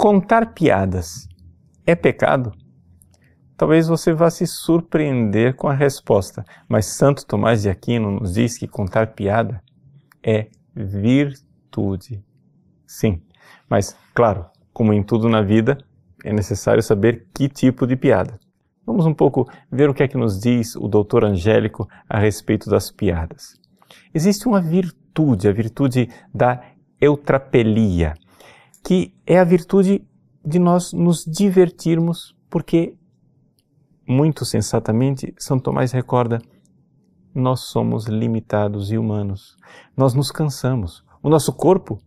contar piadas é pecado? Talvez você vá se surpreender com a resposta, mas Santo Tomás de Aquino nos diz que contar piada é virtude. Sim, mas claro, como em tudo na vida, é necessário saber que tipo de piada. Vamos um pouco ver o que é que nos diz o doutor Angélico a respeito das piadas. Existe uma virtude, a virtude da eutrapelia, que é a virtude de nós nos divertirmos, porque, muito sensatamente, São Tomás recorda, nós somos limitados e humanos. Nós nos cansamos. O nosso corpo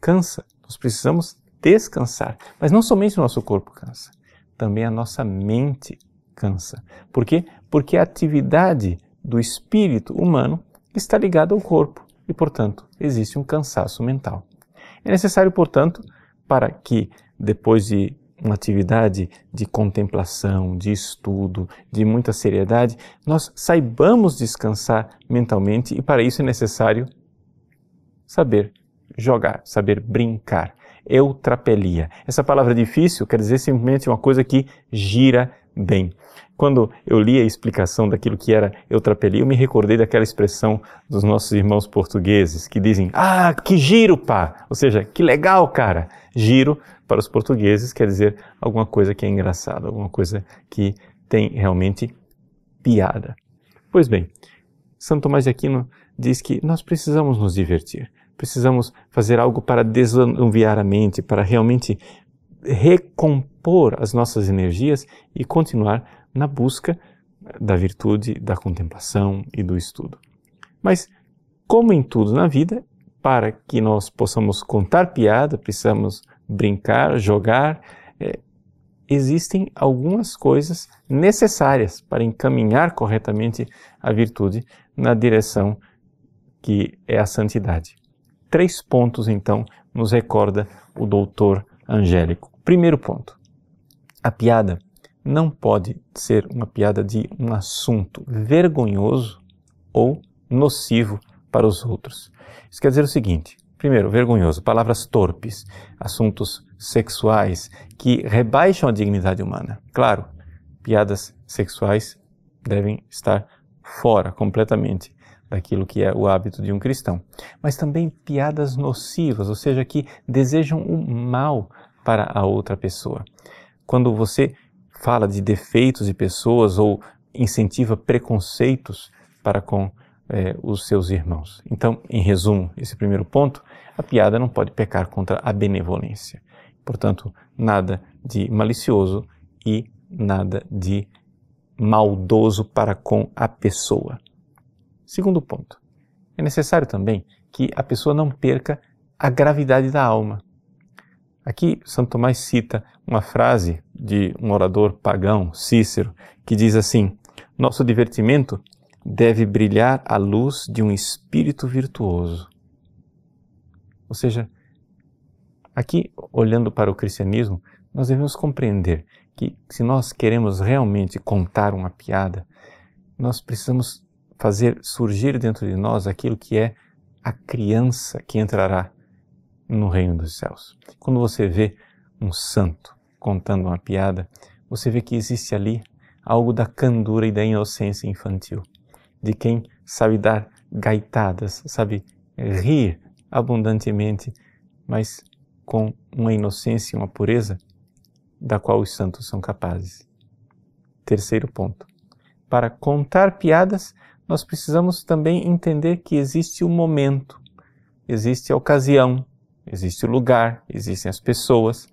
cansa. Nós precisamos descansar. Mas não somente o nosso corpo cansa, também a nossa mente cansa. Por quê? Porque a atividade do espírito humano está ligada ao corpo e, portanto, existe um cansaço mental. É necessário, portanto, para que depois de uma atividade de contemplação, de estudo, de muita seriedade, nós saibamos descansar mentalmente e para isso é necessário saber jogar, saber brincar. Eutrapelia. Essa palavra difícil quer dizer simplesmente uma coisa que gira bem. Quando eu li a explicação daquilo que era eutrapelia, eu me recordei daquela expressão dos nossos irmãos portugueses que dizem: Ah, que giro, pá! Ou seja, que legal, cara! Giro para os portugueses quer dizer alguma coisa que é engraçada, alguma coisa que tem realmente piada. Pois bem, Santo Tomás de Aquino diz que nós precisamos nos divertir, precisamos fazer algo para desanuviar a mente, para realmente recompor as nossas energias e continuar na busca da virtude, da contemplação e do estudo. Mas, como em tudo na vida, para que nós possamos contar piada, precisamos brincar, jogar, é, existem algumas coisas necessárias para encaminhar corretamente a virtude na direção que é a santidade. Três pontos, então, nos recorda o doutor Angélico. Primeiro ponto: a piada não pode ser uma piada de um assunto vergonhoso ou nocivo para os outros. Isso quer dizer o seguinte: primeiro, vergonhoso, palavras torpes, assuntos sexuais que rebaixam a dignidade humana. Claro, piadas sexuais devem estar fora completamente daquilo que é o hábito de um cristão. Mas também piadas nocivas, ou seja, que desejam o mal para a outra pessoa. Quando você fala de defeitos de pessoas ou incentiva preconceitos para com é, os seus irmãos. Então, em resumo, esse primeiro ponto, a piada não pode pecar contra a benevolência. Portanto, nada de malicioso e nada de maldoso para com a pessoa. Segundo ponto, é necessário também que a pessoa não perca a gravidade da alma. Aqui, Santo Tomás cita uma frase de um orador pagão, Cícero, que diz assim: Nosso divertimento deve brilhar à luz de um espírito virtuoso. Ou seja, aqui, olhando para o cristianismo, nós devemos compreender que se nós queremos realmente contar uma piada, nós precisamos fazer surgir dentro de nós aquilo que é a criança que entrará no reino dos céus. Quando você vê um santo contando uma piada, você vê que existe ali algo da candura e da inocência infantil, de quem sabe dar gaitadas, sabe rir abundantemente, mas com uma inocência e uma pureza da qual os santos são capazes. Terceiro ponto. Para contar piadas, nós precisamos também entender que existe o momento, existe a ocasião, existe o lugar, existem as pessoas.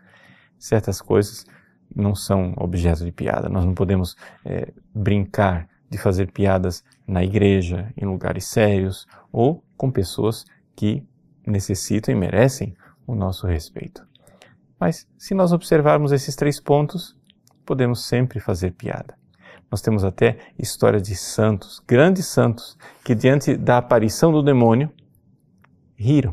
Certas coisas não são objeto de piada. Nós não podemos é, brincar de fazer piadas na igreja, em lugares sérios ou com pessoas que necessitam e merecem o nosso respeito. Mas se nós observarmos esses três pontos, podemos sempre fazer piada. Nós temos até história de santos, grandes santos, que diante da aparição do demônio, riram.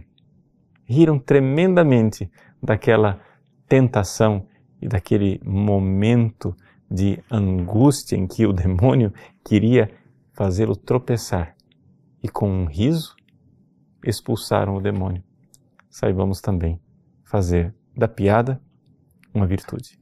Riram tremendamente daquela tentação e daquele momento de angústia em que o demônio queria fazê-lo tropeçar. E com um riso, expulsaram o demônio. Saibamos também fazer da piada uma virtude.